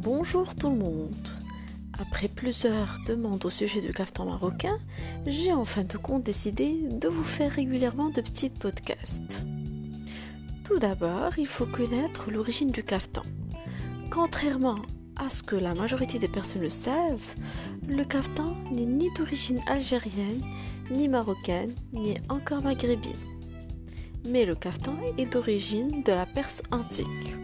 Bonjour tout le monde. Après plusieurs demandes au sujet du caftan marocain, j'ai en fin de compte décidé de vous faire régulièrement de petits podcasts. Tout d'abord, il faut connaître l'origine du caftan. Contrairement à ce que la majorité des personnes le savent, le caftan n'est ni d'origine algérienne, ni marocaine, ni encore maghrébine. Mais le caftan est d'origine de la Perse antique.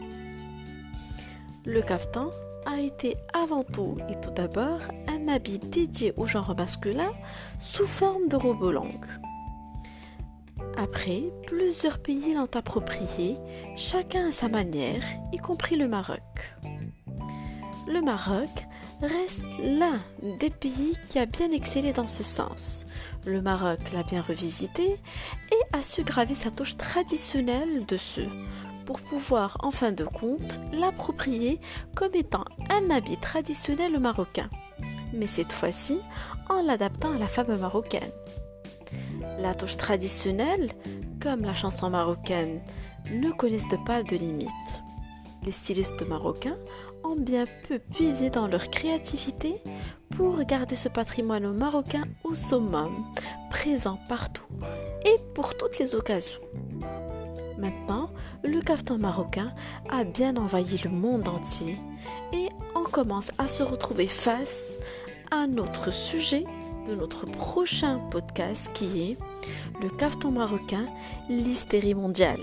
Le caftan a été avant tout et tout d'abord un habit dédié au genre masculin sous forme de robe longue. Après, plusieurs pays l'ont approprié, chacun à sa manière, y compris le Maroc. Le Maroc reste l'un des pays qui a bien excellé dans ce sens. Le Maroc l'a bien revisité et a su graver sa touche traditionnelle dessus pour pouvoir en fin de compte l'approprier comme étant un habit traditionnel marocain, mais cette fois-ci en l'adaptant à la femme marocaine. La touche traditionnelle, comme la chanson marocaine, ne connaissent pas de limites. Les stylistes marocains ont bien peu puisé dans leur créativité pour garder ce patrimoine marocain au summum, présent partout et pour toutes les occasions. Maintenant, le caftan marocain a bien envahi le monde entier et on commence à se retrouver face à notre sujet de notre prochain podcast qui est le caftan marocain, l'hystérie mondiale.